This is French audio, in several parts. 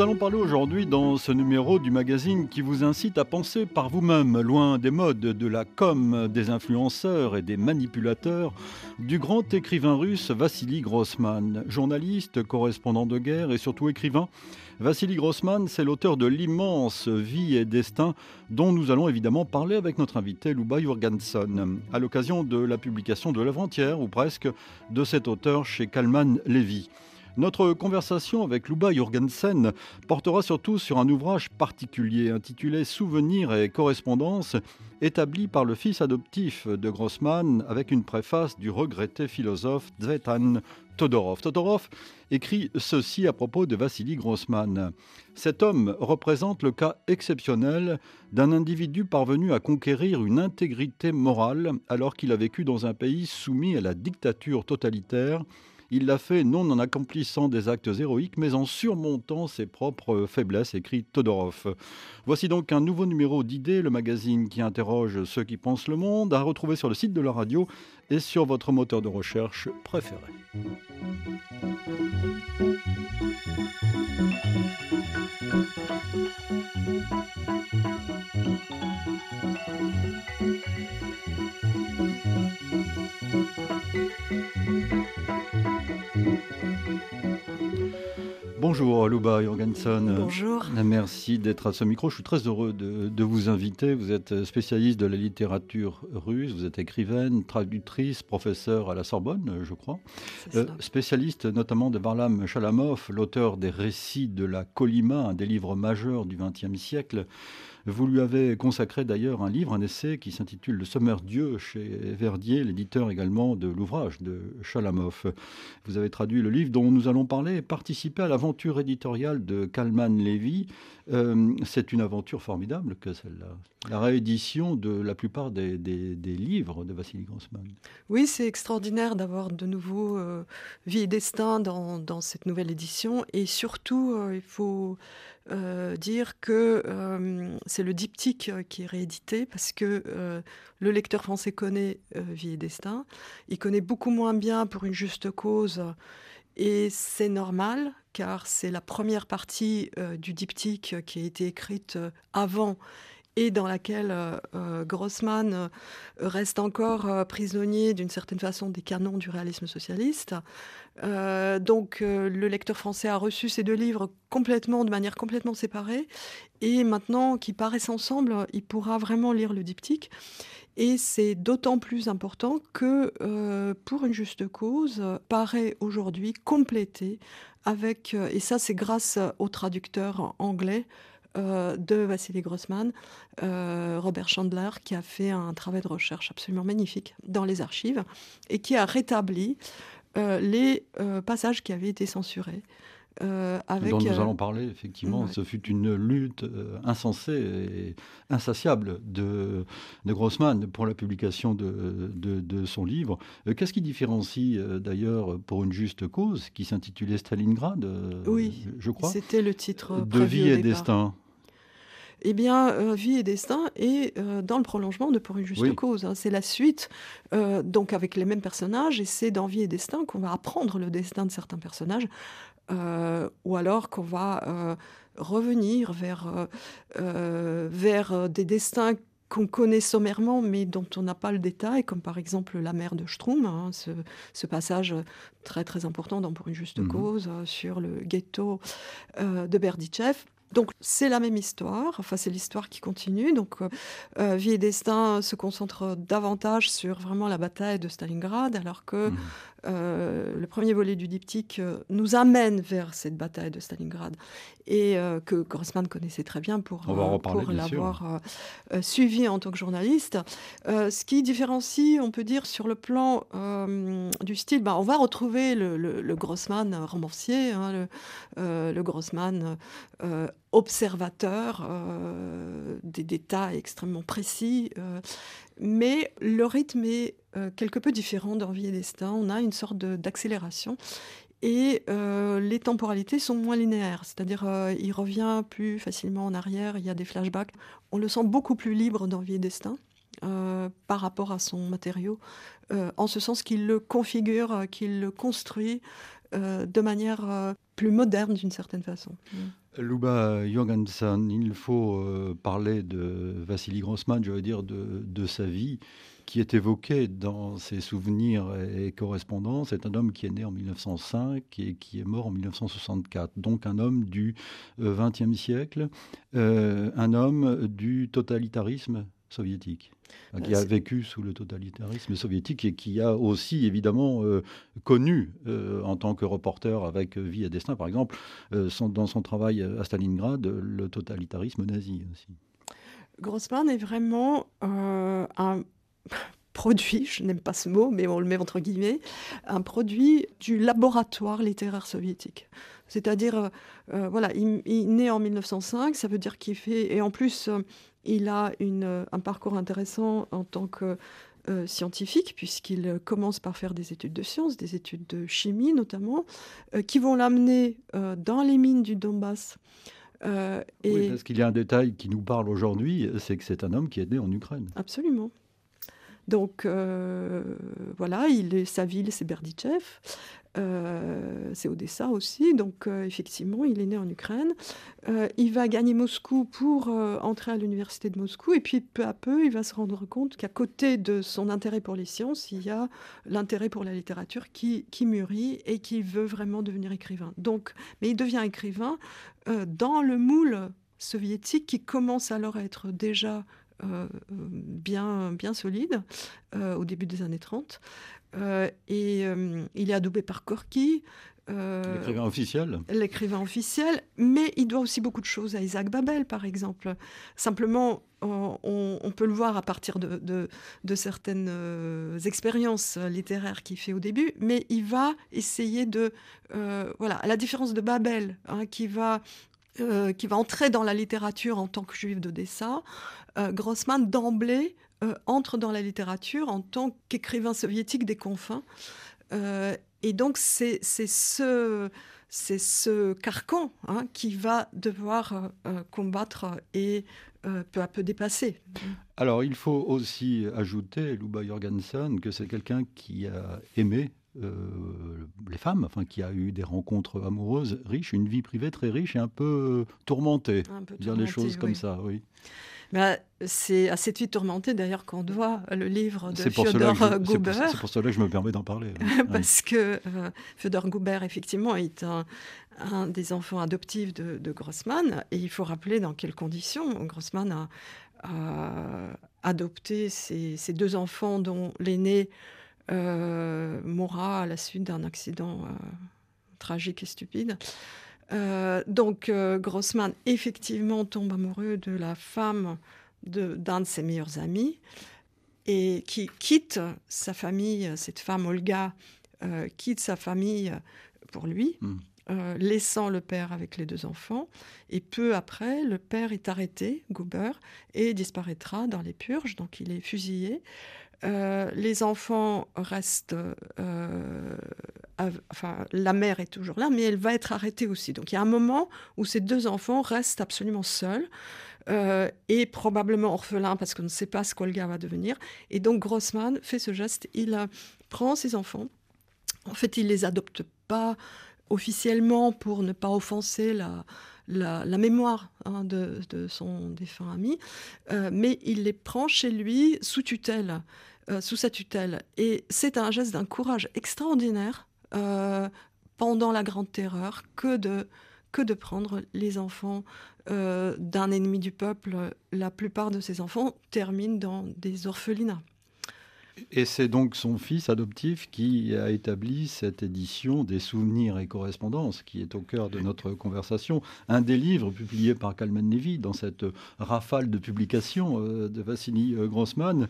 nous allons parler aujourd'hui dans ce numéro du magazine qui vous incite à penser par vous-même, loin des modes de la com, des influenceurs et des manipulateurs, du grand écrivain russe Vassili Grossman, journaliste, correspondant de guerre et surtout écrivain. Vassili Grossman, c'est l'auteur de l'immense Vie et Destin dont nous allons évidemment parler avec notre invité Luba Jurgenson à l'occasion de la publication de l'œuvre entière ou presque de cet auteur chez Kalman Levy. Notre conversation avec Luba Jorgensen portera surtout sur un ouvrage particulier intitulé Souvenirs et correspondances, établi par le fils adoptif de Grossman avec une préface du regretté philosophe Zvetan Todorov. Todorov écrit ceci à propos de Vassili Grossman. Cet homme représente le cas exceptionnel d'un individu parvenu à conquérir une intégrité morale alors qu'il a vécu dans un pays soumis à la dictature totalitaire il l'a fait non en accomplissant des actes héroïques, mais en surmontant ses propres faiblesses, écrit Todorov. Voici donc un nouveau numéro d'idées, le magazine qui interroge ceux qui pensent le monde, à retrouver sur le site de la radio et sur votre moteur de recherche préféré. Bonjour Luba Jorgensen. Bonjour. Merci d'être à ce micro. Je suis très heureux de, vous inviter. Vous êtes spécialiste de la littérature russe, vous êtes écrivaine, traductrice, professeur à la Sorbonne, je crois. Euh, spécialiste notamment de Varlam Chalamov, l'auteur des récits de la Colima, un des livres majeurs du XXe siècle. Vous lui avez consacré d'ailleurs un livre, un essai qui s'intitule Le sommaire Dieu chez Verdier, l'éditeur également de l'ouvrage de Chalamov. Vous avez traduit le livre dont nous allons parler et participé à l'aventure éditoriale de Kalman Levy. Euh, c'est une aventure formidable que celle-là. La réédition de la plupart des, livres de Vassili Grossman. Oui, c'est extraordinaire d'avoir de nouveau euh, Vie et Destin dans, cette nouvelle édition. Et surtout, euh, il faut euh, dire que c'est le diptyque qui est réédité parce que le lecteur français connaît Vie et Destin. Il connaît beaucoup moins bien pour une juste cause. Et c'est normal, car c'est la première partie du diptyque qui a été écrite avant et dans laquelle Grossman reste encore prisonnier d'une certaine façon des canons du réalisme socialiste. Euh, donc euh, le lecteur français a reçu ces deux livres complètement, de manière complètement séparée. Et maintenant qu'ils paraissent ensemble, il pourra vraiment lire le diptyque. Et c'est d'autant plus important que, euh, pour une juste cause, paraît aujourd'hui complété avec, et ça c'est grâce au traducteur anglais, de Vassili Grossman, Robert Chandler, qui a fait un travail de recherche absolument magnifique dans les archives et qui a rétabli euh, les euh, passages qui avaient été censurés. Euh, avec, dont nous allons parler, effectivement. Ce fut une lutte insensée et insatiable de, de, Grossman pour la publication de, de, son livre. Qu'est-ce qui différencie d'ailleurs pour une juste cause, qui s'intitulait Stalingrad, oui, je crois C'était le titre. De vie et destin? Eh bien, euh, Vie et Destin est euh, dans le prolongement de Pour une juste cause. Hein. C'est la suite, euh, donc avec les mêmes personnages, et c'est dans Vie et Destin qu'on va apprendre le destin de certains personnages, ou alors qu'on va revenir vers, vers des destins qu'on connaît sommairement, mais dont on n'a pas le détail, comme par exemple la mère de Strum, hein, ce, passage très très important dans Pour une juste mhm. cause sur le ghetto de Berdichev. Donc c'est la même histoire, enfin c'est l'histoire qui continue. Donc euh, euh, Vie et Destin se concentre davantage sur vraiment la bataille de Stalingrad, alors que mmh. Euh, le premier volet du diptyque euh, nous amène vers cette bataille de Stalingrad et euh, que Grossman connaissait très bien pour, pour l'avoir suivi en tant que journaliste. ce qui différencie, on peut dire, sur le plan du style, bah, on va retrouver le, Grossman romancier, hein, le, le, Grossman observateur des détails extrêmement précis, mais le rythme est euh, quelque peu différent dans Vie et Destin. On a une sorte d'accélération. Et euh, les temporalités sont moins linéaires, c'est-à-dire euh, il revient plus facilement en arrière, il y a des flashbacks. On le sent beaucoup plus libre dans Vie et Destin. par rapport à son matériau, en ce sens qu'il le configure, qu'il le construit de manière plus moderne d'une certaine façon. Luba Jorgensen, il faut parler de Vassili Grossman, je veux dire, de, de sa vie qui est évoqué dans ses souvenirs et correspondances est un homme qui est né en 1905 et qui est mort en 1964. Donc un homme du XXe euh, siècle, euh, un homme du totalitarisme soviétique qui a vécu sous le totalitarisme soviétique et qui a aussi évidemment euh, connu en tant que reporter avec Vie et Destin, par exemple, dans son travail à Stalingrad, le totalitarisme nazi aussi. Grossman est vraiment un produit, je n'aime pas ce mot, mais on le met entre guillemets, un produit du laboratoire littéraire soviétique. C'est-à-dire, euh, euh, voilà, il, est né en 1905, ça veut dire qu'il fait, et en plus, euh, il a une, un parcours intéressant en tant que scientifique, puisqu'il commence par faire des études de sciences, des études de chimie notamment, qui vont l'amener dans les mines du Donbass. et... Oui, parce qu'il y a un détail qui nous parle aujourd'hui, c'est que c'est un homme qui est né en Ukraine. Absolument. Donc euh, voilà, il est, sa ville, c'est Berdichev. Euh, c'est Odessa aussi, donc euh, effectivement, il est né en Ukraine. il va gagner Moscou pour entrer à l'université de Moscou, et puis peu à peu, il va se rendre compte qu'à côté de son intérêt pour les sciences, il y a l'intérêt pour la littérature qui, qui mûrit et qui veut vraiment devenir écrivain. Donc, mais il devient écrivain dans le moule soviétique qui commence alors à être déjà bien, bien solide euh, au début des années 30. Euh, et il est adoubé par Corky. l'écrivain officiel. L'écrivain officiel, mais il doit aussi beaucoup de choses à Isaac Babel, par exemple. Simplement, on, peut le voir à partir de, de, certaines expériences littéraires qu'il fait au début, mais il va essayer de, voilà, à la différence de Babel, hein, qui va qui va entrer dans la littérature en tant que juif d'Odessa, euh, Grossman, d'emblée, euh, entre dans la littérature en tant qu'écrivain soviétique des confins. Euh, et donc, c'est ce, ce carcan hein, qui va devoir combattre et peu à peu dépasser. Alors, il faut aussi ajouter, Luba Jorgensen, que c'est quelqu'un qui a aimé les femmes, enfin qui a eu des rencontres amoureuses riches, une vie privée très riche et un peu tourmentée, un peu dire choses comme ça, oui. Bah, c'est à cette vie tourmentée d'ailleurs qu'on doit le livre de Fyodor Gouber. C'est pour, cela que je me permets d'en parler. Parce que euh, Fyodor Gouber, effectivement, est un, des enfants adoptifs de, Grossman. Et il faut rappeler dans quelles conditions Grossman a, adopté ces, deux enfants dont l'aîné euh, mourra à la suite d'un accident euh, tragique et stupide. Euh, donc euh, Grossman effectivement tombe amoureux de la femme d'un de, ses meilleurs amis et qui quitte sa famille, cette femme Olga euh, quitte sa famille pour lui, hmm. laissant le père avec les deux enfants. Et peu après, le père est arrêté, Goober, et disparaîtra dans les purges, donc il est fusillé. Euh, les enfants restent. Euh, enfin, la mère est toujours là, mais elle va être arrêtée aussi. Donc il y a un moment où ces deux enfants restent absolument seuls euh, et probablement orphelins parce qu'on ne sait pas ce qu'Olga va devenir. Et donc Grossman fait ce geste il prend ses enfants. En fait, il les adopte pas officiellement pour ne pas offenser la, la, mémoire hein, de, son défunt ami, mais il les prend chez lui sous tutelle. Euh, sous sa tutelle. Et c'est un geste d'un courage extraordinaire euh, pendant la Grande Terreur que de, que de prendre les enfants euh, d'un ennemi du peuple. La plupart de ces enfants terminent dans des orphelinats. Et c'est donc son fils adoptif qui a établi cette édition des souvenirs et correspondances qui est au cœur de notre conversation. Un des livres publiés par Kalman Levy dans cette rafale de publications de Vassili Grossman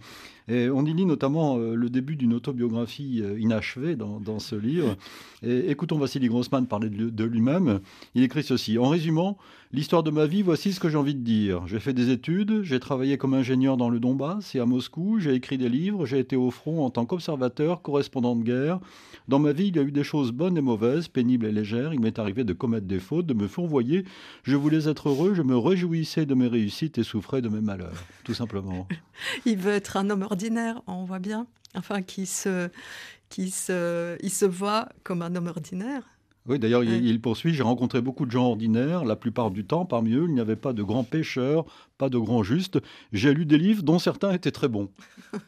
Et on y lit notamment le début d'une autobiographie inachevée dans, ce livre. Écoutons Vassili Grossman parler de lui-même. Il écrit ceci. En résumant, l'histoire de ma vie, voici ce que j'ai envie de dire. J'ai fait des études, j'ai travaillé comme ingénieur dans le Donbass et à Moscou, j'ai écrit des livres, j'ai été au front en tant qu'observateur, correspondant de guerre. Dans ma vie, il y a eu des choses bonnes et mauvaises, pénibles et légères. Il m'est arrivé de commettre des fautes, de me fourvoyer. Je voulais être heureux, je me réjouissais de mes réussites et souffrais de mes malheurs, tout simplement. il veut être un homme ordinaire, on voit bien. Enfin, qui se, qui se, il se voit comme un homme ordinaire. Oui, d'ailleurs, il, poursuit J'ai rencontré beaucoup de gens ordinaires. La plupart du temps, parmi eux, il n'y avait pas de grands pêcheurs, pas de grands justes. J'ai lu des livres dont certains étaient très bons.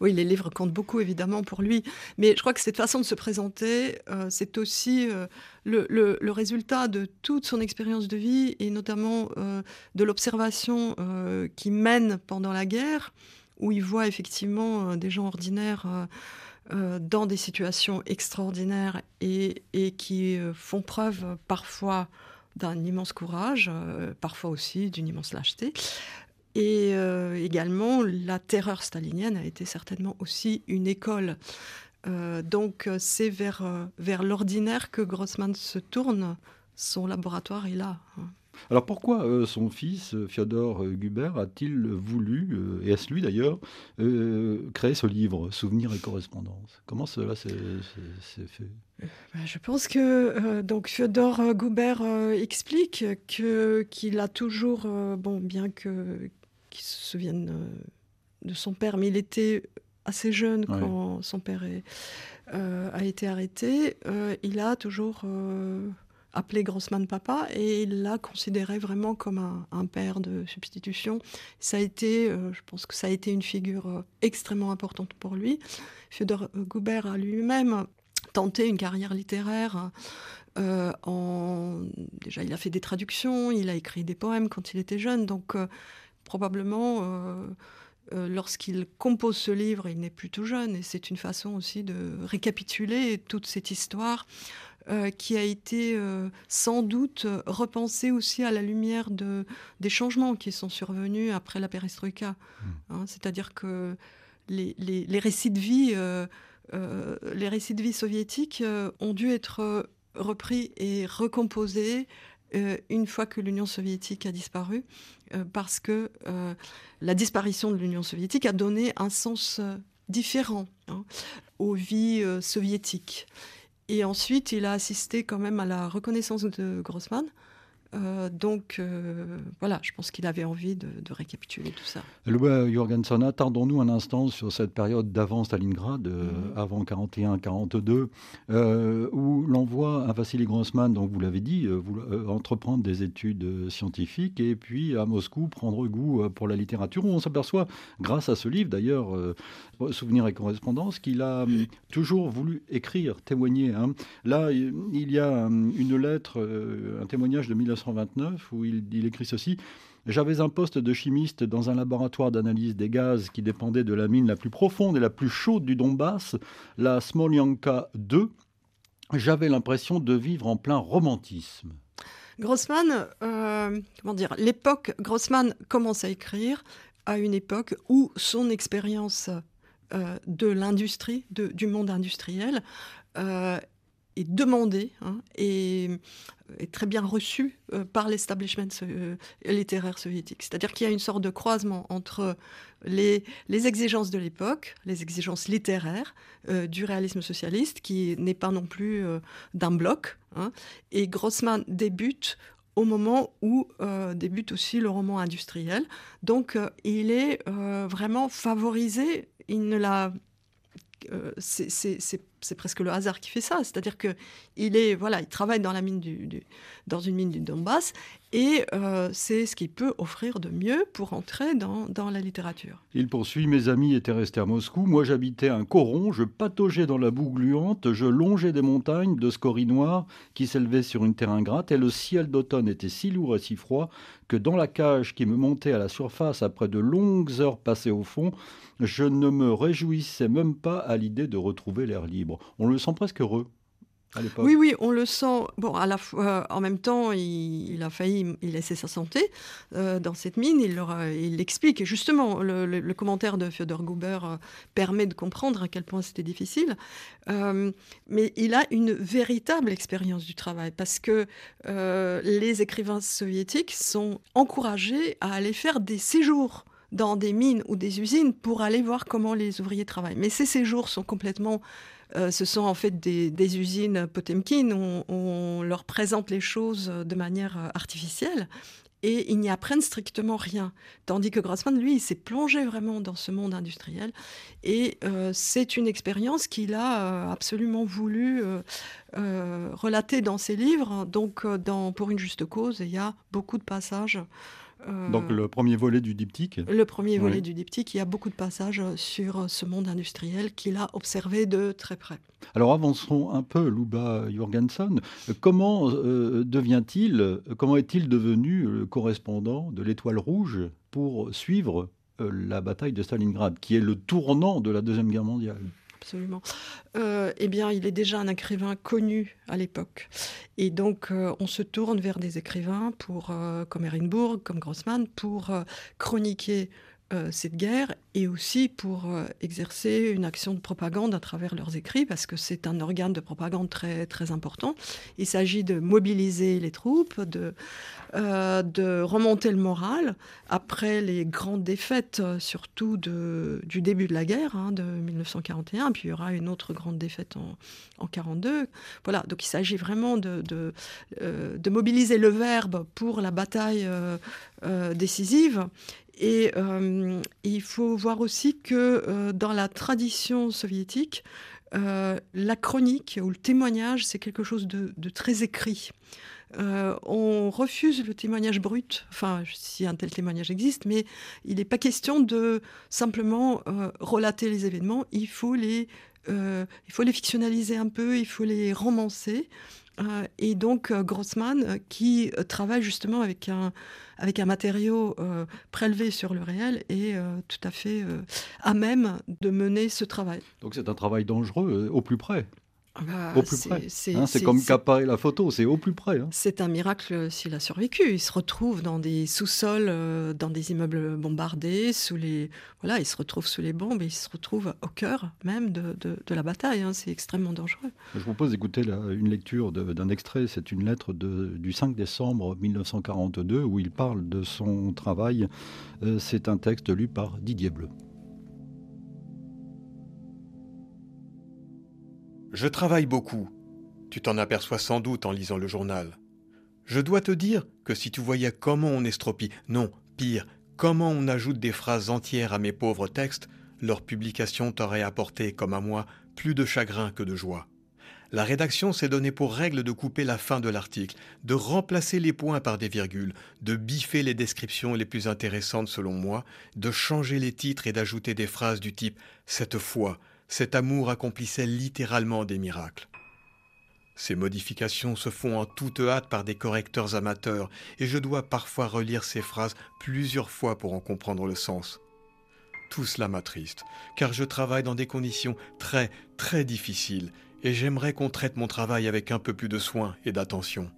Oui, les livres comptent beaucoup évidemment pour lui, mais je crois que cette façon de se présenter, euh, c'est aussi euh, le, résultat de toute son expérience de vie et notamment euh, de l'observation qui mène pendant la guerre, où il voit effectivement des gens ordinaires. dans des situations extraordinaires et, qui font preuve parfois d'un immense courage, parfois aussi d'une immense lâcheté. Et euh, également, la terreur stalinienne a été certainement aussi une école. Euh, donc c'est vers, euh, vers l'ordinaire que Grossman se tourne. Son laboratoire est là. Alors pourquoi son fils, Fyodor Guber, a-t-il voulu, et est-ce lui d'ailleurs, créer ce livre, Souvenirs et correspondance Comment cela s'est fait? Ben, je pense que donc Fyodor Guber explique que qu'il a toujours, bon, bien que qui se souviennent euh, de son père, mais il était assez jeune quand son père euh, a été arrêté. Euh, il a toujours appelé Grossman papa et il l'a considéré vraiment comme un, père de substitution. Ça a été, je pense que ça a été une figure extrêmement importante pour lui. Fyodor Goubert a lui-même tenté une carrière littéraire. en... Déjà, il a fait des traductions, il a écrit des poèmes quand il était jeune, donc probablement, euh, euh, lorsqu'il compose ce livre, il n'est plus tout jeune, et c'est une façon aussi de récapituler toute cette histoire euh, qui a été sans doute repensée aussi à la lumière de, des changements qui sont survenus après la perestroïka. Hein, c'est-à-dire que les, les, récits de vie, les récits de vie soviétiques ont dû être repris et recomposés euh, une fois que l'Union soviétique a disparu, euh, parce que euh, la disparition de l'Union soviétique a donné un sens différent hein, aux vies soviétiques. Et ensuite, il a assisté quand même à la reconnaissance de Grossman, euh, donc euh, voilà, je pense qu'il avait envie de, récapituler tout ça. Louis Jorgensen, attendons-nous un instant sur cette période d'avant Stalingrad, euh, mhm. avant 41-42, où l'on voit à Vassili Grossman, donc vous l'avez dit, entreprendre des études scientifiques et puis à Moscou prendre goût pour la littérature, où on s'aperçoit, grâce à ce livre d'ailleurs, Souvenirs et correspondance, qu'il a hum, toujours voulu écrire, témoigner. Hein. Là, il y a hum, une lettre, un témoignage de 19 où il, écrit ceci. J'avais un poste de chimiste dans un laboratoire d'analyse des gaz qui dépendait de la mine la plus profonde et la plus chaude du Donbass, la Smolyanka 2. J'avais l'impression de vivre en plein romantisme. Grossman, euh, comment dire, l'époque, Grossman commence à écrire à une époque où son expérience euh, de l'industrie, du monde industriel, euh, est demandé hein, et est très bien reçu euh, par l'establishment euh, littéraire soviétique. C'est-à-dire qu'il y a une sorte de croisement entre les, exigences de l'époque, les exigences littéraires euh, du réalisme socialiste, qui n'est pas non plus d'un bloc, hein, et Grossman débute au moment où débute aussi le roman industriel. Donc il est vraiment favorisé, il ne l'a euh, c'est presque le hasard qui fait ça. C'est-à-dire que il est voilà, il travaille dans la mine du, dans une mine du Donbass et euh, c'est ce qu'il peut offrir de mieux pour entrer dans, dans, la littérature. Il poursuit Mes amis étaient restés à Moscou. Moi, j'habitais un coron. Je pataugeais dans la boue gluante. Je longeais des montagnes de scories noires qui s'élevaient sur une terre ingrate. Et le ciel d'automne était si lourd et si froid que dans la cage qui me montait à la surface après de longues heures passées au fond, je ne me réjouissais même pas à l'idée de retrouver l'air libre. On le sent presque heureux. Oui, oui, on le sent. Bon, à la fois, en même temps, il, a failli laisser sa santé euh, dans cette mine. Il, l'explique. Et justement, le, commentaire de Fyodor Guber euh, permet de comprendre à quel point c'était difficile. Euh, mais il a une véritable expérience du travail parce que les écrivains soviétiques sont encouragés à aller faire des séjours dans des mines ou des usines pour aller voir comment les ouvriers travaillent. Mais ces séjours sont complètement euh, ce sont en fait des, usines Potemkin on, leur présente les choses de manière euh, artificielle et ils n'y apprennent strictement rien. Tandis que Grossman, lui, il s'est plongé vraiment dans ce monde industriel et euh, c'est une expérience qu'il a absolument voulu relater dans ses livres. Donc, dans Pour une juste cause, il y a beaucoup de passages euh, Donc le premier volet du diptyque Le premier volet du diptyque, il y a beaucoup de passages sur ce monde industriel qu'il a observé de très près. Alors avançons un peu, Luba Jorgensen. Comment euh, devient-il, comment est-il devenu correspondant de l'Étoile Rouge pour suivre euh, la bataille de Stalingrad, qui est le tournant de la Deuxième Guerre mondiale? Absolument. Euh, eh bien, il est déjà un écrivain connu à l'époque. Et donc, euh, on se tourne vers des écrivains pour, euh, comme Ehrenburg, comme Grossman, pour chroniquer cette guerre et aussi pour euh, exercer une action de propagande à travers leurs écrits, parce que c'est un organe de propagande très, très important. Il s'agit de mobiliser les troupes, de, euh, de remonter le moral après les grandes défaites, surtout du début de la guerre, hein, de 1941, puis il y aura une autre grande défaite en, en 42. Voilà, donc il s'agit vraiment de, euh, de, mobiliser le verbe pour la bataille décisive. Et il faut voir aussi que euh, dans la tradition soviétique, euh, la chronique ou le témoignage, c'est quelque chose de, très écrit. Euh, on refuse le témoignage brut, enfin, si un tel témoignage existe, mais il n'est pas question de simplement relater les événements, il faut les, il faut les fictionnaliser un peu, il faut les romancer. Euh, et donc euh, Grossman, euh, qui travaille justement avec un, avec un matériau prélevé sur le réel, est tout à fait à même de mener ce travail. Donc c'est un travail dangereux au plus près. Ah bah, au plus près. Hein, c'est comme qu'apparaît la photo, c'est au plus près. Hein. C'est un miracle s'il a survécu. Il se retrouve dans des sous-sols, euh, dans des immeubles bombardés, sous les voilà, il se retrouve sous les bombes et il se retrouve au cœur même de, de, la bataille. Hein. C'est extrêmement dangereux. Je vous propose d'écouter une lecture d'un extrait. C'est une lettre du 5 décembre 1942 où il parle de son travail. Euh, c'est un texte lu par Didier Bleu. Je travaille beaucoup. Tu t'en aperçois sans doute en lisant le journal. Je dois te dire que si tu voyais comment on estropie, non, pire, comment on ajoute des phrases entières à mes pauvres textes, leur publication t'aurait apporté, comme à moi, plus de chagrin que de joie. La rédaction s'est donnée pour règle de couper la fin de l'article, de remplacer les points par des virgules, de biffer les descriptions les plus intéressantes selon moi, de changer les titres et d'ajouter des phrases du type Cette fois, cet amour accomplissait littéralement des miracles. Ces modifications se font en toute hâte par des correcteurs amateurs, et je dois parfois relire ces phrases plusieurs fois pour en comprendre le sens. Tout cela m'attriste, car je travaille dans des conditions très, très difficiles, et j'aimerais qu'on traite mon travail avec un peu plus de soin et d'attention.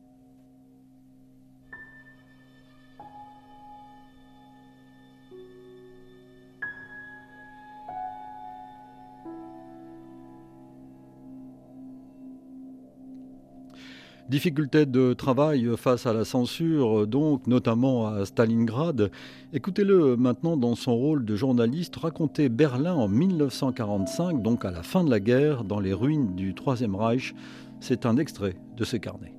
Difficulté de travail face à la censure, donc notamment à Stalingrad. Écoutez-le maintenant dans son rôle de journaliste raconter Berlin en 1945, donc à la fin de la guerre, dans les ruines du Troisième Reich. C'est un extrait de ce carnet.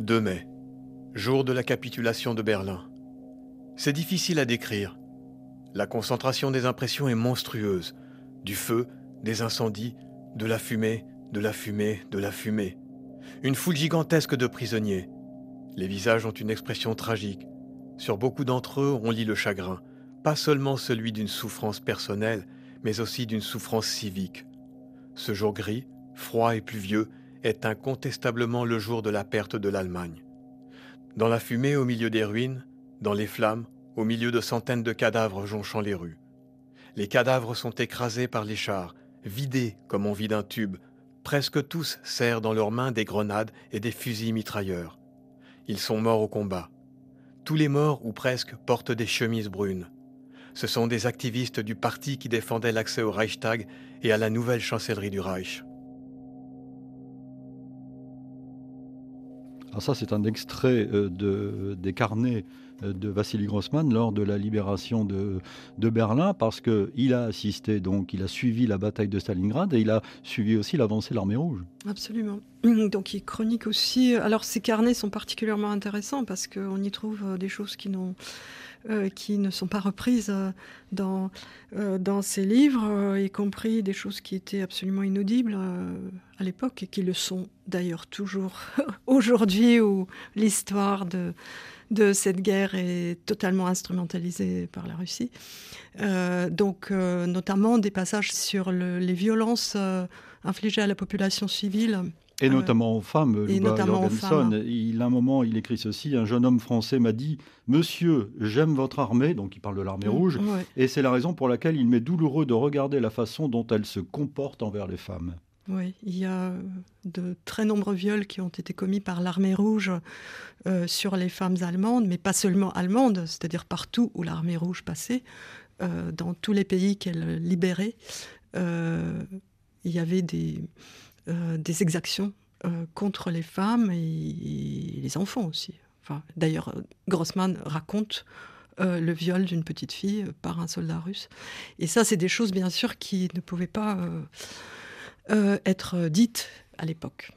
2 mai, jour de la capitulation de Berlin. C'est difficile à décrire. La concentration des impressions est monstrueuse. Du feu, des incendies, de la fumée, de la fumée, de la fumée. Une foule gigantesque de prisonniers. Les visages ont une expression tragique. Sur beaucoup d'entre eux, on lit le chagrin, pas seulement celui d'une souffrance personnelle, mais aussi d'une souffrance civique. Ce jour gris, froid et pluvieux, est incontestablement le jour de la perte de l'Allemagne. Dans la fumée au milieu des ruines, dans les flammes, au milieu de centaines de cadavres jonchant les rues. Les cadavres sont écrasés par les chars, vidés comme on vide un tube. Presque tous serrent dans leurs mains des grenades et des fusils mitrailleurs. Ils sont morts au combat. Tous les morts, ou presque, portent des chemises brunes. Ce sont des activistes du parti qui défendaient l'accès au Reichstag et à la nouvelle chancellerie du Reich. Alors ça, c'est un extrait euh, de, des carnets de Vassili Grossman lors de la libération de, de Berlin, parce qu'il a assisté, donc il a suivi la bataille de Stalingrad et il a suivi aussi l'avancée de l'armée rouge. Absolument. Donc il chronique aussi. Alors ces carnets sont particulièrement intéressants parce qu'on y trouve euh, des choses qui n'ont euh, qui ne sont pas reprises euh, dans, euh, dans ces livres, y compris des choses qui étaient absolument inaudibles à l'époque et qui le sont d'ailleurs toujours aujourd'hui où l'histoire de, de cette guerre est totalement instrumentalisée par la Russie. donc notamment des passages sur les violences infligées à la population civile et notamment aux femmes. Et notamment aux femmes. Il, à un moment, il écrit ceci Un jeune homme français m'a dit Monsieur, j'aime votre armée, donc il parle de l'armée mm, rouge, et c'est la raison pour laquelle il m'est douloureux de regarder la façon dont elle se comporte envers les femmes. Oui, il y a de très nombreux viols qui ont été commis par l'armée rouge euh, sur les femmes allemandes, mais pas seulement allemandes, c'est-à-dire partout où l'armée rouge passait, euh, dans tous les pays qu'elle libérait. Euh, il y avait des, euh, exactions euh, contre les femmes et, les enfants aussi. Enfin, D'ailleurs, Grossman raconte euh, le viol d'une petite fille par un soldat russe. Et ça, c'est des choses, bien sûr, qui ne pouvaient pas être dites à l'époque.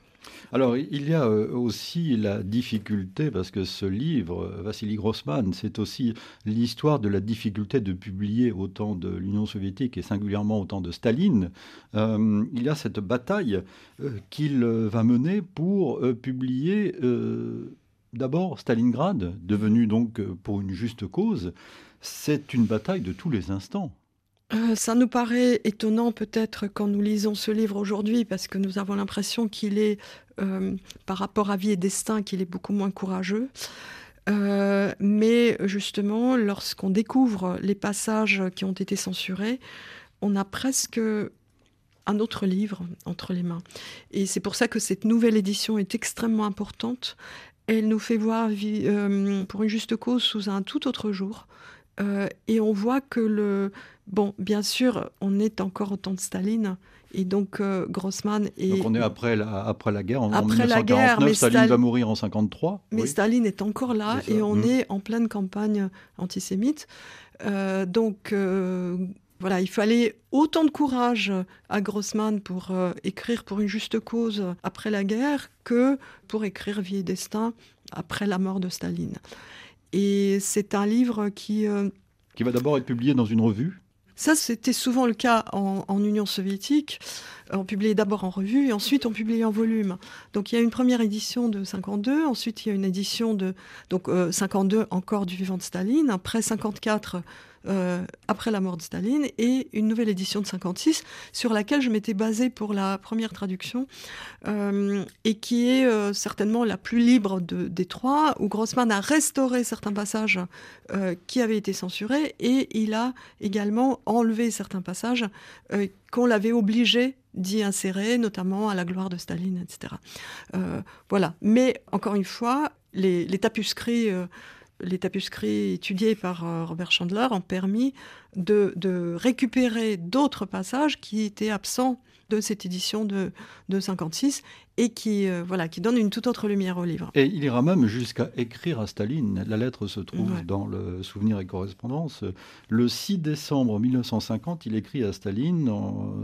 Alors, il y a euh, aussi la difficulté, parce que ce livre, euh, Vassili Grossman, c'est aussi l'histoire de la difficulté de publier au temps de l'Union soviétique et singulièrement au temps de Staline. Euh, il y a cette bataille qu'il va mener pour publier d'abord Stalingrad, devenu donc pour une juste cause. C'est une bataille de tous les instants. Ça nous paraît étonnant peut-être quand nous lisons ce livre aujourd'hui parce que nous avons l'impression qu'il est euh, par rapport à Vie et Destin qu'il est beaucoup moins courageux. Euh, mais justement, lorsqu'on découvre les passages qui ont été censurés, on a presque un autre livre entre les mains. Et c'est pour ça que cette nouvelle édition est extrêmement importante. Elle nous fait voir euh, pour une juste cause sous un tout autre jour. et on voit que le... Bon, bien sûr, on est encore au temps de Staline, et donc euh, Grossman est... Donc on est après la, après la guerre, en, après la guerre, mais Staline va mourir en 53. Mais Staline est encore là et on mmh. est en pleine campagne antisémite. Euh, donc euh, voilà, il fallait autant de courage à Grossman pour écrire pour une juste cause après la guerre que pour écrire Vie et Destin après la mort de Staline. Et c'est un livre qui... qui va d'abord être publié dans une revue ça, c'était souvent le cas en, Union soviétique. On publiait d'abord en revue et ensuite on publiait en volume. Donc il y a une première édition de 52, ensuite il y a une édition de donc 52 euh, encore du vivant de Staline, après 54 euh, après la mort de Staline, et une nouvelle édition de 56 sur laquelle je m'étais basée pour la première traduction, euh, et qui est euh, certainement la plus libre de, des trois, où Grossman a restauré certains passages qui avaient été censurés, et il a également enlevé certains passages qu'on l'avait obligé d'y insérer, notamment à la gloire de Staline, etc. voilà. Mais encore une fois, les tapuscrits les tapuscrits étudiés par euh, Robert Chandler ont permis de, récupérer d'autres passages qui étaient absents de cette édition de, de 56 et qui, euh, voilà, qui donne une toute autre lumière au livre. Et il ira même jusqu'à écrire à Staline. La lettre se trouve dans le Souvenir et Correspondance. Le 6 décembre 1950, il écrit à Staline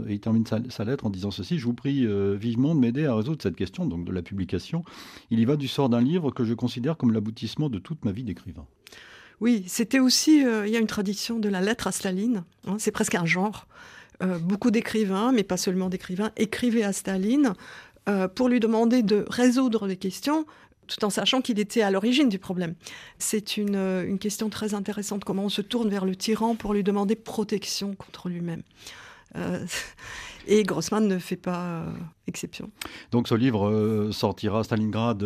et il termine sa, lettre en disant ceci Je vous prie euh, vivement de m'aider à résoudre cette question, donc de la publication. Il y va du sort d'un livre que je considère comme l'aboutissement de toute ma vie d'écrivain. Oui, c'était aussi. Euh, il y a une tradition de la lettre à Staline. Hein, c'est presque un genre. Beaucoup d'écrivains, mais pas seulement d'écrivains, écrivaient à Staline euh, pour lui demander de résoudre des questions tout en sachant qu'il était à l'origine du problème. C'est une, euh, une, question très intéressante, comment on se tourne vers le tyran pour lui demander protection contre lui-même. Euh, et Grossman ne fait pas exception. Donc ce livre sortira, Stalingrad,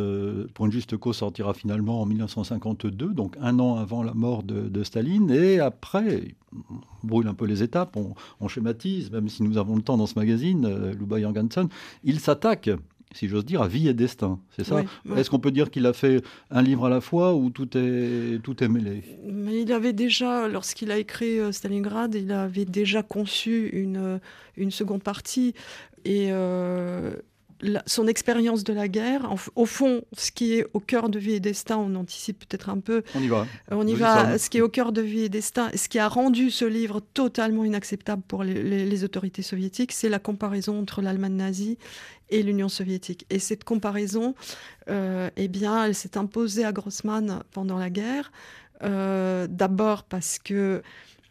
pour une juste cause, sortira finalement en 1952, donc un an avant la mort de, Staline, et après, brûle un peu les étapes, on, schématise, même si nous avons le temps dans ce magazine, euh, Luba Jorgensen, il s'attaque si j'ose dire, à vie et destin. C'est ça Est-ce qu'on peut dire qu'il a fait un livre à la fois ou tout est, tout est mêlé Mais il avait déjà, lorsqu'il a écrit euh, Stalingrad, il avait déjà conçu une, une seconde partie. Et euh, son expérience de la guerre, au fond, ce qui est au cœur de Vie et Destin, on anticipe peut-être un peu. On y va. On y va. Ce qui est au cœur de Vie et Destin, ce qui a rendu ce livre totalement inacceptable pour les, autorités soviétiques, c'est la comparaison entre l'Allemagne nazie et l'Union soviétique. Et cette comparaison, euh, eh bien, elle s'est imposée à Grossman pendant la guerre. Euh, d'abord parce que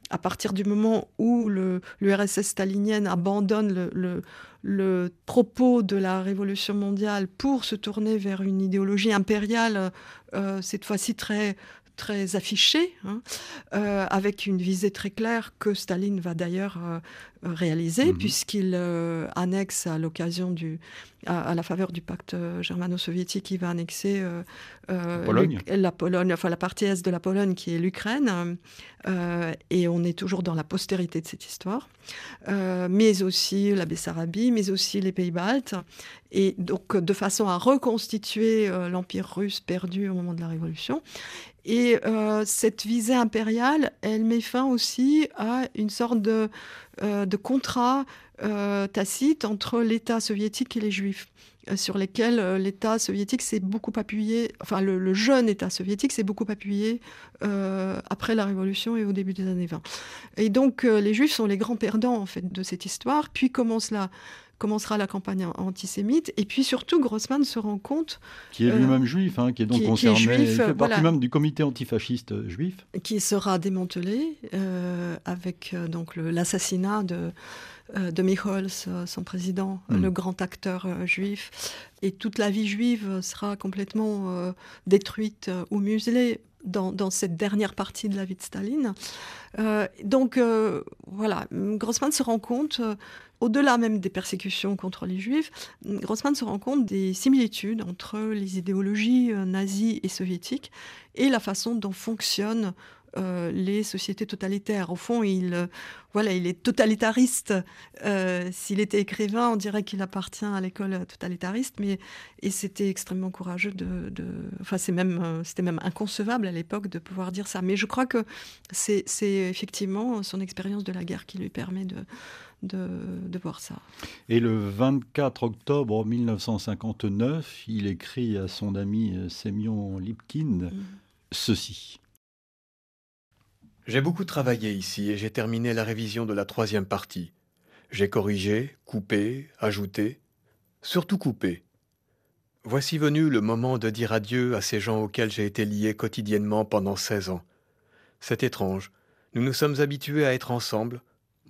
à partir du moment où l'URSS stalinienne abandonne le, le, propos de la révolution mondiale pour se tourner vers une idéologie impériale, euh, cette fois-ci très très affiché, hein, euh, avec une visée très claire que Staline va d'ailleurs euh, réaliser, mhm. puisqu'il euh, annexe à l'occasion du, à, la faveur du pacte germano-soviétique, il va annexer la Pologne, enfin la partie est de la Pologne qui est l'Ukraine, et on est toujours dans la postérité de cette histoire, mais aussi la Bessarabie, mais aussi les Pays-Baltes, et donc de façon à reconstituer l'empire russe perdu au moment de la Révolution. Et euh, cette visée impériale, elle met fin aussi à une sorte de, euh, contrat euh, tacite entre l'État soviétique et les Juifs, sur lesquels l'État soviétique s'est beaucoup appuyé, enfin le, jeune État soviétique s'est beaucoup appuyé après la Révolution et au début des années 20. Et donc les Juifs sont les grands perdants en fait de cette histoire. Puis commence la commencera la campagne antisémite. Et puis surtout, Grossman se rend compte. Qui est lui-même euh, juif, hein, qui est donc concerné. il fait partie même du comité antifasciste euh, juif. Qui sera démantelé euh, avec donc l'assassinat de. de Michols, son président, hmm. le grand acteur juif. Et toute la vie juive sera complètement détruite ou muselée dans, dans, cette dernière partie de la vie de Staline. donc voilà, Grossman se rend compte au-delà même des persécutions contre les juifs, Grossman se rend compte des similitudes entre les idéologies euh, nazies et soviétiques et la façon dont fonctionnent euh, les sociétés totalitaires. Au fond, il, euh, voilà, il est totalitariste. S'il était écrivain, on dirait qu'il appartient à l'école totalitariste, mais et c'était extrêmement courageux de, enfin, même, c'était même inconcevable à l'époque de pouvoir dire ça. Mais je crois que c'est effectivement son expérience de la guerre qui lui permet de de, voir ça. Et le 24 octobre 1959, il écrit à son ami euh, Semyon Lipkin mm. ceci. J'ai beaucoup travaillé ici et j'ai terminé la révision de la troisième partie. J'ai corrigé, coupé, ajouté, surtout coupé. Voici venu le moment de dire adieu à ces gens auxquels j'ai été lié quotidiennement pendant seize ans. C'est étrange. Nous nous sommes habitués à être ensemble,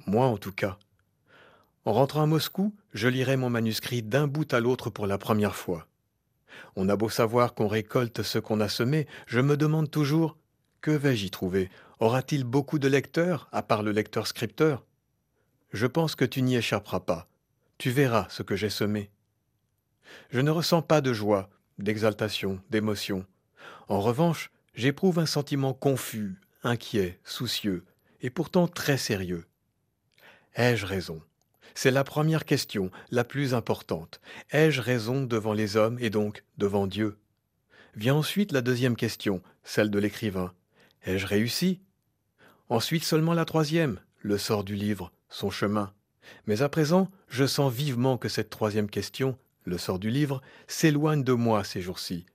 moi en tout cas. En rentrant à Moscou, je lirai mon manuscrit d'un bout à l'autre pour la première fois. On a beau savoir qu'on récolte ce qu'on a semé, je me demande toujours que vais-je y trouver? Aura-t-il beaucoup de lecteurs, à part le lecteur-scripteur Je pense que tu n'y échapperas pas. Tu verras ce que j'ai semé. Je ne ressens pas de joie, d'exaltation, d'émotion. En revanche, j'éprouve un sentiment confus, inquiet, soucieux, et pourtant très sérieux. Ai-je raison? C'est la première question, la plus importante. Ai-je raison devant les hommes et donc devant Dieu? Vient ensuite la deuxième question, celle de l'écrivain. Ai-je réussi? Ensuite seulement la troisième, le sort du livre, son chemin. Mais à présent, je sens vivement que cette troisième question, le sort du livre, s'éloigne de moi ces jours-ci.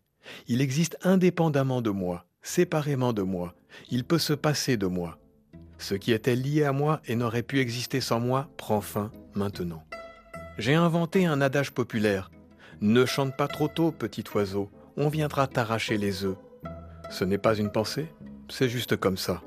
Il existe indépendamment de moi, séparément de moi. Il peut se passer de moi. Ce qui était lié à moi et n'aurait pu exister sans moi prend fin maintenant. J'ai inventé un adage populaire. Ne chante pas trop tôt, petit oiseau, on viendra t'arracher les œufs. Ce n'est pas une pensée, c'est juste comme ça.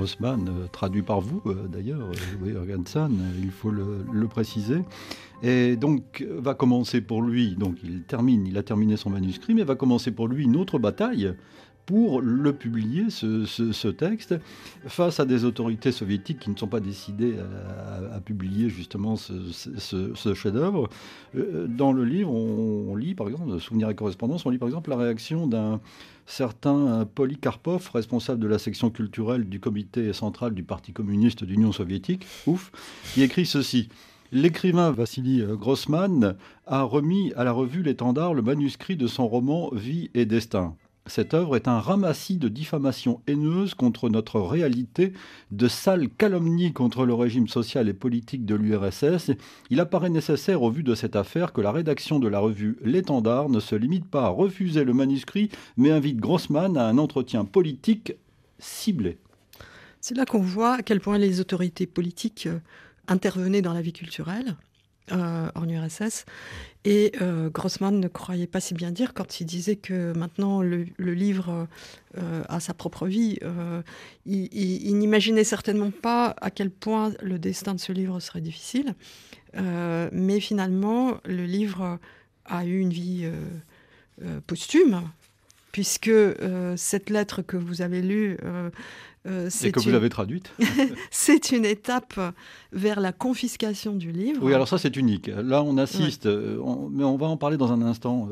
Euh, traduit par vous euh, d'ailleurs, Louis Gansan, il faut le, préciser. Et donc va commencer pour lui, donc il termine, il a terminé son manuscrit, mais va commencer pour lui une autre bataille pour le publier, ce, texte, face à des autorités soviétiques qui ne sont pas décidées à, publier justement ce, chef-d'œuvre. Euh, dans le livre, on, lit par exemple, Souvenirs et correspondance, on lit par exemple la réaction d'un certain Polikarpov, responsable de la section culturelle du comité central du Parti communiste d'Union soviétique, ouf, qui écrit ceci. L'écrivain Vassili Grossman a remis à la revue L'étendard le manuscrit de son roman Vie et destin. Cette œuvre est un ramassis de diffamations haineuses contre notre réalité, de sales calomnies contre le régime social et politique de l'URSS. Il apparaît nécessaire, au vu de cette affaire, que la rédaction de la revue L'étendard ne se limite pas à refuser le manuscrit, mais invite Grossman à un entretien politique ciblé. C'est là qu'on voit à quel point les autorités politiques euh, intervenaient dans la vie culturelle euh, en URSS. Et euh, Grossman ne croyait pas si bien dire quand il disait que maintenant le, livre euh, a sa propre vie. il, n'imaginait certainement pas à quel point le destin de ce livre serait difficile. mais finalement, le livre a eu une vie posthume, puisque cette lettre que vous avez lue euh, et que vous avez traduite. c'est une étape vers la confiscation du livre. Oui, alors ça c'est unique. Là on assiste, euh, mais on va en parler dans un instant.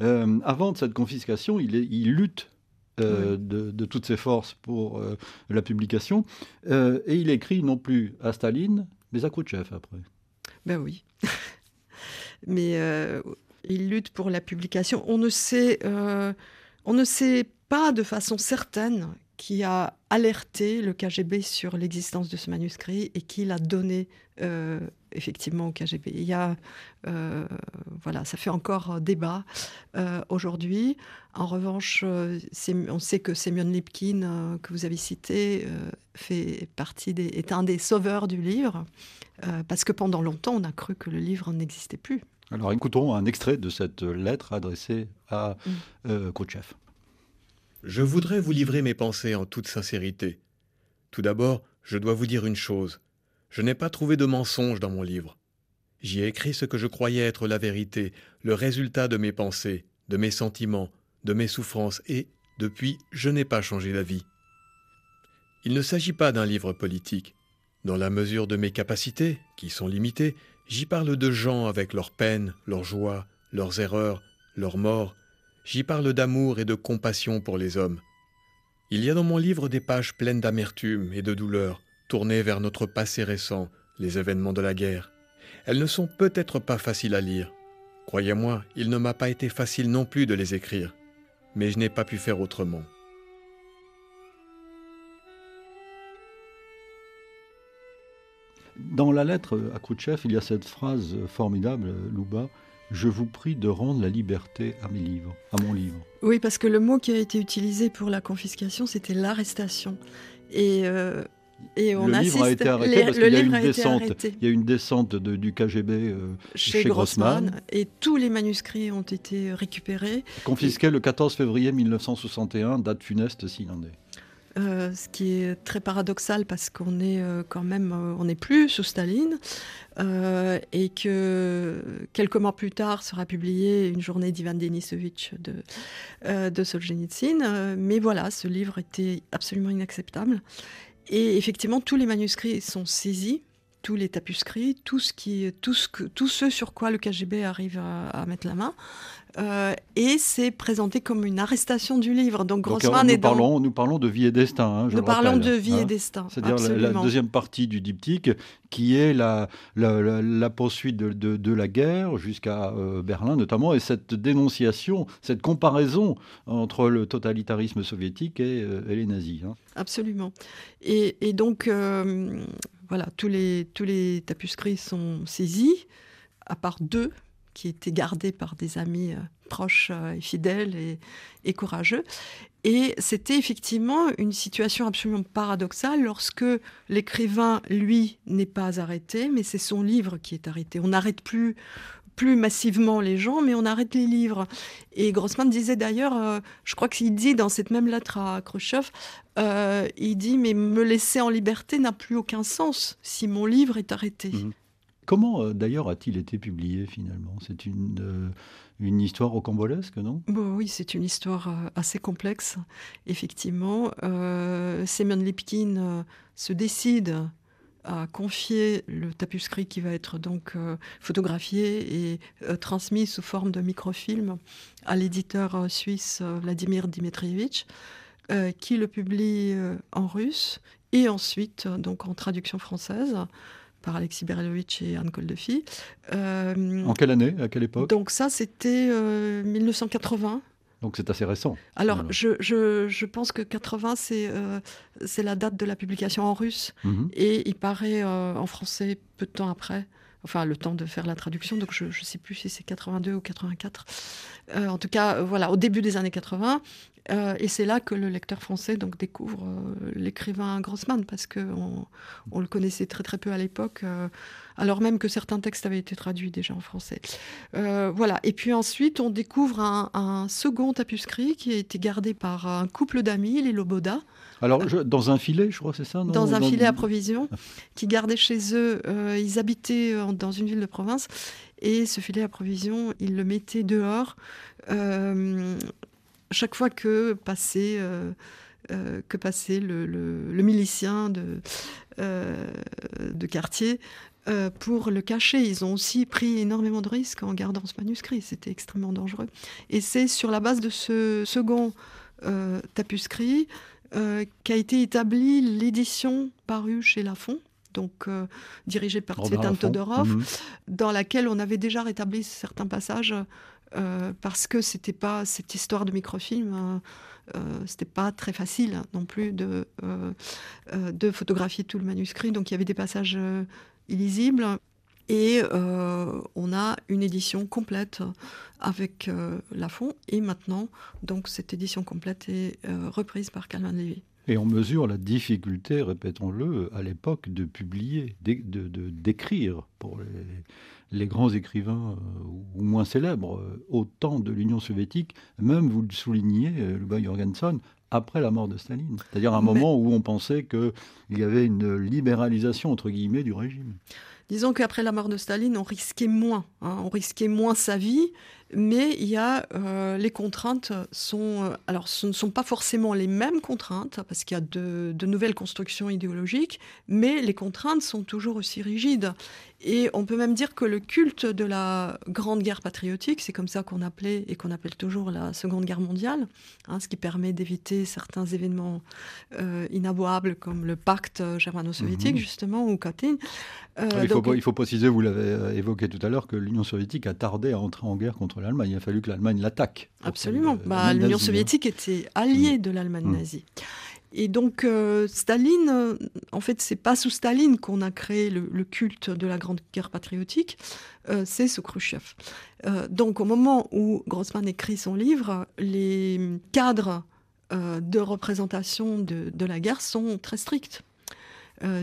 Euh, mm. avant de cette confiscation, il, il lutte de, toutes ses forces pour la publication. et il écrit non plus à Staline, mais à Khrouchtchev après. Ben oui. mais il lutte pour la publication. On ne sait, on ne sait pas de façon certaine qui a alerté le KGB sur l'existence de ce manuscrit et qui l'a donné euh, effectivement au KGB. Il y a, euh, voilà, ça fait encore débat euh, aujourd'hui. En revanche, on sait que Semyon Lipkin, que vous avez cité, fait partie des, est un des sauveurs du livre, parce que pendant longtemps, on a cru que le livre n'existait plus. Alors écoutons un extrait de cette lettre adressée à mmh. Khrouchtchev. Je voudrais vous livrer mes pensées en toute sincérité. Tout d'abord, je dois vous dire une chose. Je n'ai pas trouvé de mensonge dans mon livre. J'y ai écrit ce que je croyais être la vérité, le résultat de mes pensées, de mes sentiments, de mes souffrances, et, depuis, je n'ai pas changé d'avis. Il ne s'agit pas d'un livre politique. Dans la mesure de mes capacités, qui sont limitées, j'y parle de gens avec leurs peines, leurs joies, leurs erreurs, leurs morts, J'y parle d'amour et de compassion pour les hommes. Il y a dans mon livre des pages pleines d'amertume et de douleur, tournées vers notre passé récent, les événements de la guerre. Elles ne sont peut-être pas faciles à lire. Croyez-moi, il ne m'a pas été facile non plus de les écrire, mais je n'ai pas pu faire autrement. Dans la lettre à Khrouchtchev, il y a cette phrase formidable, Louba, je vous prie de rendre la liberté à mes livres, à mon livre. Oui, parce que le mot qui a été utilisé pour la confiscation, c'était l'arrestation. Et, euh, et on le livre a été arrêté parce qu'il y a une descente. Il y a une descente du KGB euh, chez, Grossman, Et tous les manuscrits ont été récupérés. Confisqués le 14 février 1961, date funeste s'il en est. Euh, ce qui est très paradoxal parce qu'on est euh, quand même, euh, on n'est plus sous Staline, et que quelques mois plus tard sera publiée une journée d'Ivan Denisovitch de, de Solzhenitsyn. mais voilà, ce livre était absolument inacceptable. Et effectivement, tous les manuscrits sont saisis tous les tapuscrits, tout ce qui, tout ce que, tout ce sur quoi le KGB arrive à, mettre la main. Euh, et c'est présenté comme une arrestation du livre. Donc Grossman nous, parlons, nous parlons de vie et destin. Hein, nous parlons de vie et hein. destin. C'est-à-dire la, deuxième partie du diptyque, qui est la, la, poursuite de, de, la guerre jusqu'à euh, Berlin notamment, et cette dénonciation, cette comparaison entre le totalitarisme soviétique et, euh, les nazis. Hein. Absolument. Et, et donc voilà, tous les, tous les tapuscrits sont saisis, à part deux qui était gardé par des amis proches et fidèles et courageux. Et c'était effectivement une situation absolument paradoxale lorsque l'écrivain, lui, n'est pas arrêté, mais c'est son livre qui est arrêté. On n'arrête plus plus massivement les gens, mais on arrête les livres. Et Grossman disait d'ailleurs, euh, je crois qu'il dit dans cette même lettre à Khrushchev, euh, il dit, mais me laisser en liberté n'a plus aucun sens si mon livre est arrêté. Mhm. Comment euh, d'ailleurs a-t-il été publié finalement? C'est une, une histoire rocambolesque, non? Bon, Oui, c'est une histoire assez complexe, effectivement. Semyon Lipkin se décide a confié le tapuscrit qui va être donc euh, photographié et euh, transmis sous forme de microfilm à l'éditeur euh, suisse Vladimir Dimitrievitch, qui le publie en russe et ensuite donc en traduction française par Alexis Berelovitch et Anne Koldefi. en quelle année À quelle époque? Donc ça, c'était 1980. Donc c'est assez récent. Alors, je, je, je, pense que 80, c'est euh, c'est la date de la publication en russe. Mhm. Et il paraît euh, en français peu de temps après. Enfin, le temps de faire la traduction. Donc, je ne sais plus si c'est 82 ou 84. Euh, en tout cas, voilà, au début des années 80. Et c'est là que le lecteur français donc, découvre l'écrivain Grossman, parce qu'on on le connaissait très très peu à l'époque alors même que certains textes avaient été traduits déjà en français. Euh, voilà. Et puis ensuite, on découvre un, second tapuscrit qui a été gardé par un couple d'amis, les Loboda. Alors, dans un filet, je crois, c'est ça Dans un filet à provision, qui gardait chez eux. Euh, ils habitaient dans une ville de province. Et ce filet à provision, ils le mettaient dehors. Euh, chaque fois que passait. que passait le, milicien de, de quartier euh, pour le cacher. Ils ont aussi pris énormément de risques en gardant ce manuscrit. C'était extrêmement dangereux. Et c'est sur la base de ce second euh, tapuscrit euh, qu'a été établie l'édition parue chez Lafon, donc dirigée par Tsvetan Todorov, mhm. dans laquelle on avait déjà rétabli certains passages parce que c'était pas cette histoire de microfilm. c'était pas très facile non plus de, de photographier tout le manuscrit. Donc il y avait des passages illisible. Et euh, on a une édition complète avec euh, Lafon. Et maintenant, donc, cette édition complète est euh, reprise par Calvin Levy. Et on mesure la difficulté, répétons-le, à l'époque de publier, d'écrire de, d'écrire pour les, les, grands écrivains ou moins célèbres au temps de l'Union soviétique. Même, vous le soulignez, Luba Jorgensen, après la mort de Staline. C'est-à-dire un moment où on pensait qu'il y avait une libéralisation, entre guillemets, du régime. Disons qu'après la mort de Staline, on risquait moins. Hein. on risquait moins sa vie, mais il y a euh, les contraintes sont euh, alors ce ne sont pas forcément les mêmes contraintes parce qu'il y a de, de, nouvelles constructions idéologiques, mais les contraintes sont toujours aussi rigides. Et on peut même dire que le culte de la Grande Guerre patriotique, c'est comme ça qu'on appelait et qu'on appelle toujours la Seconde Guerre mondiale, hein, ce qui permet d'éviter certains événements euh, inavouables comme le pacte germano-soviétique, mhm. justement, ou Katyn. Euh, il, faut, il, faut, préciser, vous l'avez euh, évoqué tout à l'heure, que l'Union soviétique a tardé à entrer en guerre contre l'Allemagne. Il a fallu que l'Allemagne l'attaque. Absolument. Bah, L'Union hein. soviétique était alliée mm. de l'Allemagne mm. nazie. Et donc, euh, Staline, euh, en fait, c'est pas sous Staline qu'on a créé le, culte de la Grande Guerre patriotique, euh, c'est sous Khrushchev. donc, au moment où Grossman écrit son livre, les cadres de représentation de, de, la guerre sont très stricts,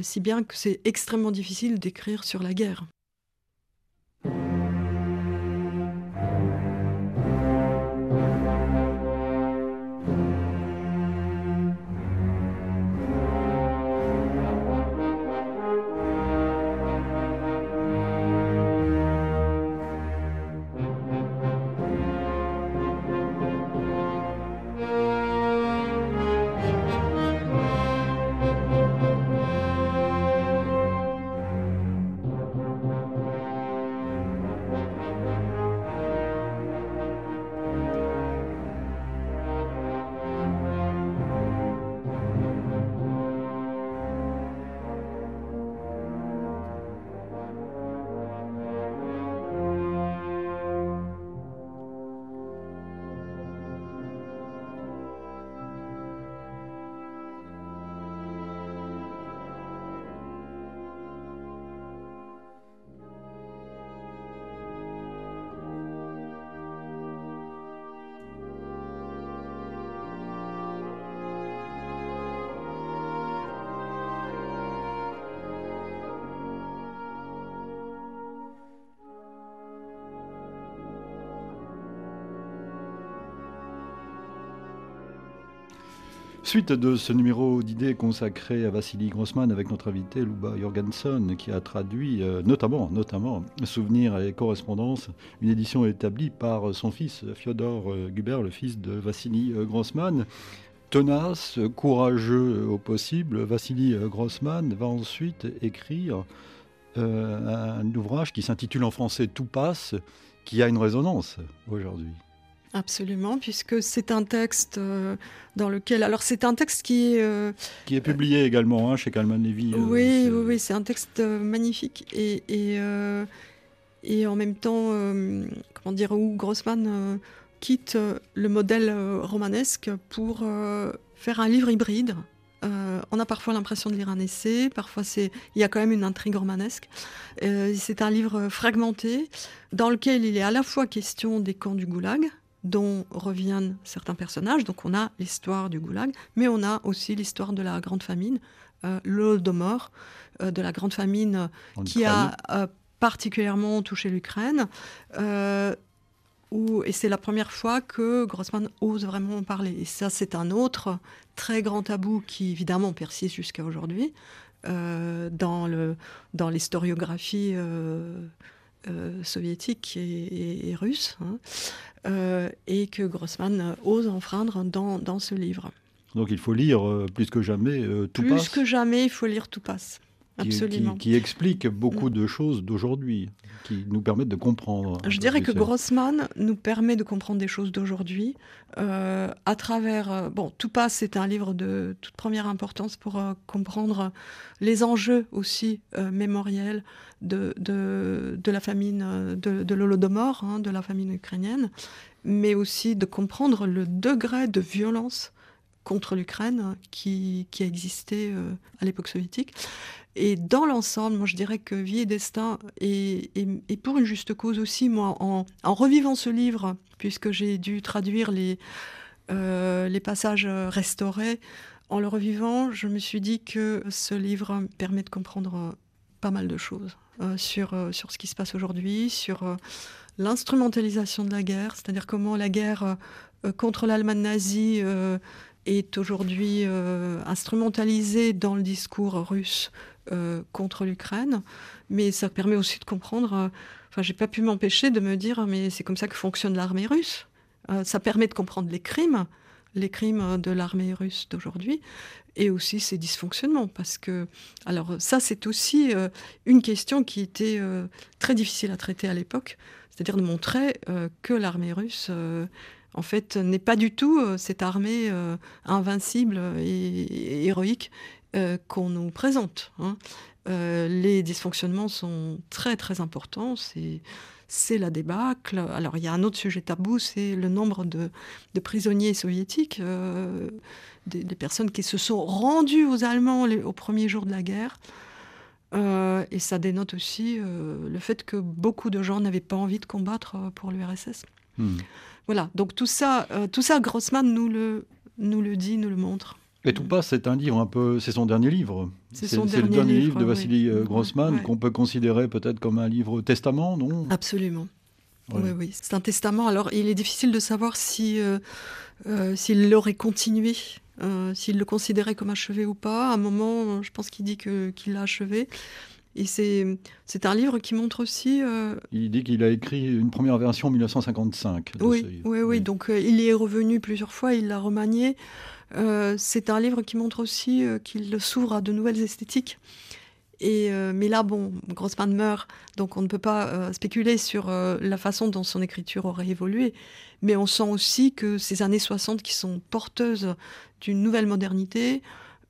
si bien que c'est extrêmement difficile d'écrire sur la guerre. Suite de ce numéro d'idées consacré à Vassili Grossman avec notre invité Luba Jorgensen qui a traduit euh, notamment, notamment Souvenirs et correspondances, une édition établie par son fils Fyodor euh, Guber, le fils de Vassili euh, Grossman. Tenace, courageux au possible, Vassili Grossman va ensuite écrire un ouvrage qui s'intitule en français Tout passe, qui a une résonance aujourd'hui. Absolument, puisque c'est un texte euh, dans lequel. Alors, c'est un texte qui est. Euh, qui est publié également hein, chez Calman Levy. Euh, oui, oui, c'est un texte magnifique. Et, et, et, en même temps, comment dire, où Grossman quitte le modèle romanesque pour faire un livre hybride. on a parfois l'impression de lire un essai, parfois c'est, il y a quand même une intrigue romanesque. c'est un livre fragmenté dans lequel il est à la fois question des camps du goulag, dont reviennent certains personnages. Donc on a l'histoire du goulag, mais on a aussi l'histoire de la grande famine, euh, l'Holodomor, euh, de la grande famine qui a euh, particulièrement touché l'Ukraine. Euh, et c'est la première fois que Grossman ose vraiment en parler. Et ça, c'est un autre très grand tabou qui, évidemment, persiste jusqu'à aujourd'hui dans l'historiographie soviétique et, russe. Hein. Euh, et que Grossman ose enfreindre dans, dans, ce livre. Donc il faut lire euh, plus que jamais euh, Tout plus passe. Plus que jamais, il faut lire Tout passe. Qui, explique beaucoup de choses d'aujourd'hui, qui nous permettent de comprendre. Je dirais que Grossman nous permet de comprendre des choses d'aujourd'hui à travers. bon, Tout passe, c'est un livre de toute première importance pour comprendre les enjeux aussi mémoriels de, de, la famine, euh, de, de l'Holodomor, hein, de la famine ukrainienne, mais aussi de comprendre le degré de violence contre l'Ukraine qui, qui, a existé euh, à l'époque soviétique. Et dans l'ensemble, moi je dirais que Vie et Destin, et, et, pour une juste cause aussi, moi en, en revivant ce livre, puisque j'ai dû traduire les, euh, les passages restaurés, en le revivant, je me suis dit que ce livre permet de comprendre pas mal de choses. Euh, sur, euh, sur ce qui se passe aujourd'hui, sur euh, l'instrumentalisation de la guerre, c'est-à-dire comment la guerre contre l'Allemagne nazie est aujourd'hui instrumentalisée dans le discours russe contre l'Ukraine. Mais ça permet aussi de comprendre. Enfin, j'ai pas pu m'empêcher de me dire, mais c'est comme ça que fonctionne l'armée russe. ça permet de comprendre les crimes, les crimes de l'armée russe d'aujourd'hui, et aussi ses dysfonctionnements. Parce que, alors ça, c'est aussi euh, une question qui était euh, très difficile à traiter à l'époque, c'est-à-dire de montrer euh, que l'armée russe, en fait, n'est pas du tout cette armée invincible et, héroïque qu'on nous présente. Hein. les dysfonctionnements sont très très importants. C'est la débâcle. Alors il y a un autre sujet tabou, c'est le nombre de, prisonniers soviétiques des, personnes qui se sont rendues aux Allemands au premier jour de la guerre. Euh, et ça dénote aussi euh, le fait que beaucoup de gens n'avaient pas envie de combattre euh, pour l'URSS. Voilà, donc tout ça, tout ça, Grossman nous le, nous le dit, nous le montre. Et tout passe, c'est un livre un peu, c'est son dernier livre. C'est le dernier livre, de Vassili Grossman qu'on peut considérer peut-être comme un livre testament, non? Absolument. Oui, oui, c'est un testament. Alors, il est difficile de savoir si s'il l'aurait continué euh, s'il le considérait comme achevé ou pas. À un moment, je pense qu'il dit qu'il l'a achevé. Et c'est un livre qui montre aussi. Euh, il dit qu'il a écrit une première version en 1955. Oui, oui, oui, Donc euh, il y est revenu plusieurs fois, il l'a remanié. c'est un livre qui montre aussi qu'il s'ouvre à de nouvelles esthétiques. Et, mais là, bon, Grossman meurt, donc on ne peut pas spéculer sur la façon dont son écriture aurait évolué. Mais on sent aussi que ces années 60 qui sont porteuses d'une nouvelle modernité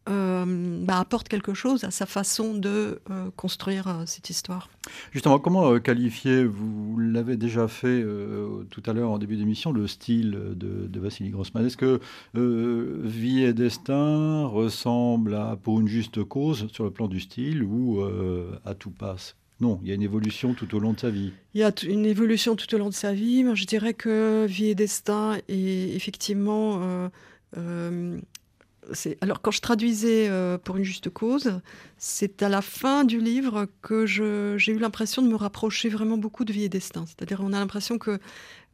euh, bah, apporte quelque chose à sa façon de euh, construire euh, cette histoire. Justement, comment qualifier, vous l'avez déjà fait tout à l'heure en début d'émission, le style de, de Vassili Grossman Est-ce que Vie et Destin ressemble à Pour une juste cause sur le plan du style ou à Tout passe? Non, il y a une évolution tout au long de sa vie. Il y a une évolution tout au long de sa vie. je dirais que Vie et Destin est effectivement euh, alors quand je traduisais euh, pour une juste cause, c'est à la fin du livre que j'ai eu l'impression de me rapprocher vraiment beaucoup de Vie et Destin. C'est-à-dire on a l'impression que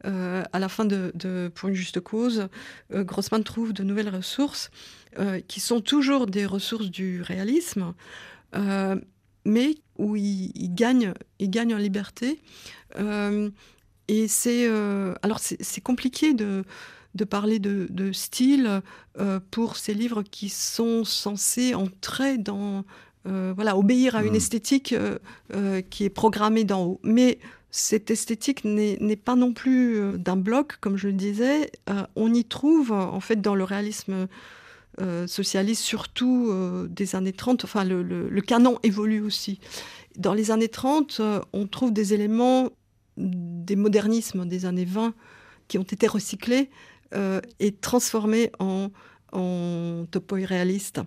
euh, à la fin de, pour une juste cause, euh, Grossman trouve de nouvelles ressources qui sont toujours des ressources du réalisme, mais où il, gagne, il gagne en liberté. et c'est alors c'est compliqué de de parler de, style euh, pour ces livres qui sont censés entrer dans, euh, voilà, obéir à une hmm. esthétique euh, qui est programmée d'en haut. Mais cette esthétique n'est pas non plus d'un bloc, comme je le disais. on y trouve, en fait, dans le réalisme socialiste, surtout des années 30, enfin, le, le, canon évolue aussi. Dans les années 30, on trouve des éléments des modernismes des années 20 qui ont été recyclés euh, est transformé en, en topo réaliste.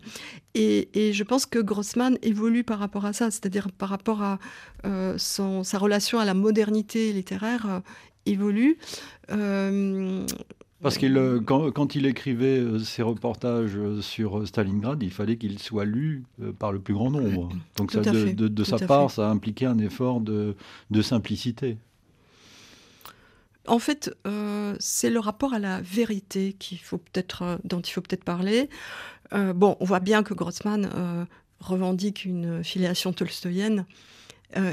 Et, et, je pense que Grossman évolue par rapport à ça, c'est-à-dire par rapport à euh, son, sa relation à la modernité littéraire euh, évolue. parce qu'il, quand, quand, il écrivait ses reportages sur Stalingrad, il fallait qu'il soit lu par le plus grand nombre. Donc ça, de, de, sa part, ça a impliqué un effort de, de simplicité. En fait, euh, c'est le rapport à la vérité qu'il faut peut-être, euh, dont il faut peut-être parler. Euh, on voit bien que Grossman revendique une filiation tolstoïenne,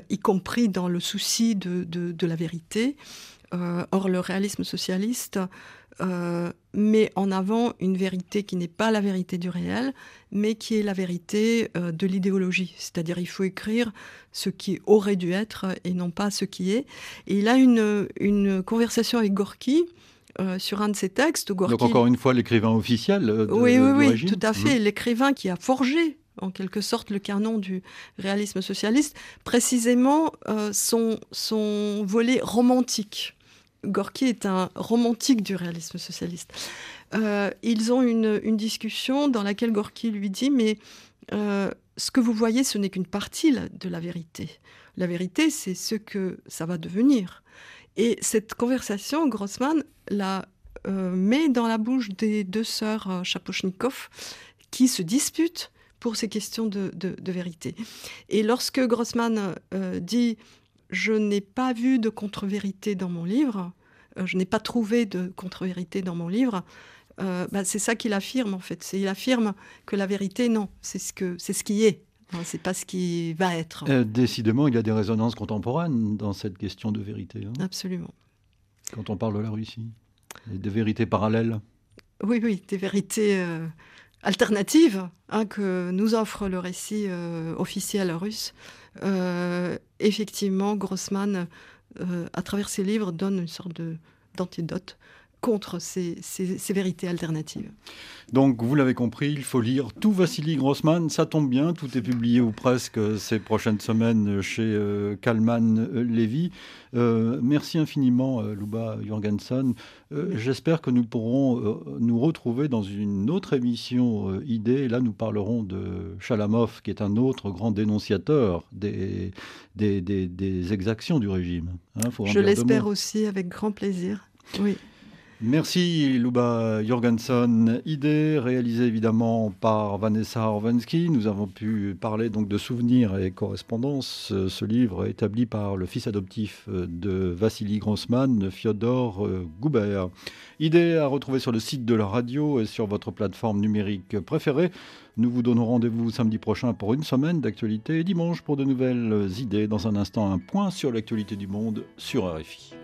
y compris dans le souci de la vérité. or, le réalisme socialiste euh, met en avant une vérité qui n'est pas la vérité du réel, mais qui est la vérité euh, de l'idéologie. C'est-à-dire il faut écrire ce qui aurait dû être et non pas ce qui est. Et il a une, une conversation avec Gorky. Euh, sur un de ses textes. Gorky, Donc encore une fois l'écrivain officiel. De, oui, oui, oui, tout à fait. Mmh. L'écrivain qui a forgé en quelque sorte le canon du réalisme socialiste, précisément son, son volet romantique. Gorky est un romantique du réalisme socialiste. Euh, ils ont une, discussion dans laquelle Gorky lui dit Mais euh, ce que vous voyez, ce n'est qu'une partie de la vérité. La vérité, c'est ce que ça va devenir. Et cette conversation, Grossman la euh, met dans la bouche des deux sœurs Chapochnikov qui se disputent pour ces questions de, de vérité. Et lorsque Grossman dit je n'ai pas vu de contre-vérité dans mon livre, euh, je n'ai pas trouvé de contre-vérité dans mon livre. Euh, bah, c'est ça qu'il affirme en fait. Il affirme que la vérité, non, c'est ce, que, c'est ce qui est. C'est pas ce qui va être. Euh, décidément, il y a des résonances contemporaines dans cette question de vérité. Hein. Absolument. Quand on parle de la Russie, des vérités parallèles. Oui, oui, des vérités alternatives hein, que nous offre le récit officiel russe. effectivement, Grossman euh, à travers ses livres, donne une sorte d'antidote contre ces, vérités alternatives. Donc, vous l'avez compris, il faut lire tout Vassili Grossman. Ça tombe bien, tout est publié ou presque ces prochaines semaines chez euh, Kalman euh, Levy. Euh, merci infiniment, Luba Jorgensen. J'espère que nous pourrons nous retrouver dans une autre émission Idée. Là, nous parlerons de Chalamov, qui est un autre grand dénonciateur des, des, exactions du régime. Hein, Je l'espère aussi, avec grand plaisir. Oui. Merci Luba Jorgensen. Idée réalisée évidemment par Vanessa Orvensky. Nous avons pu parler donc de souvenirs et correspondances. Ce livre établi par le fils adoptif de Vassili Grossman, Fyodor Goubert. Idée à retrouver sur le site de la radio et sur votre plateforme numérique préférée. Nous vous donnons rendez-vous samedi prochain pour une semaine d'actualité et dimanche pour de nouvelles idées. Dans un instant, un point sur l'actualité du monde sur RFI.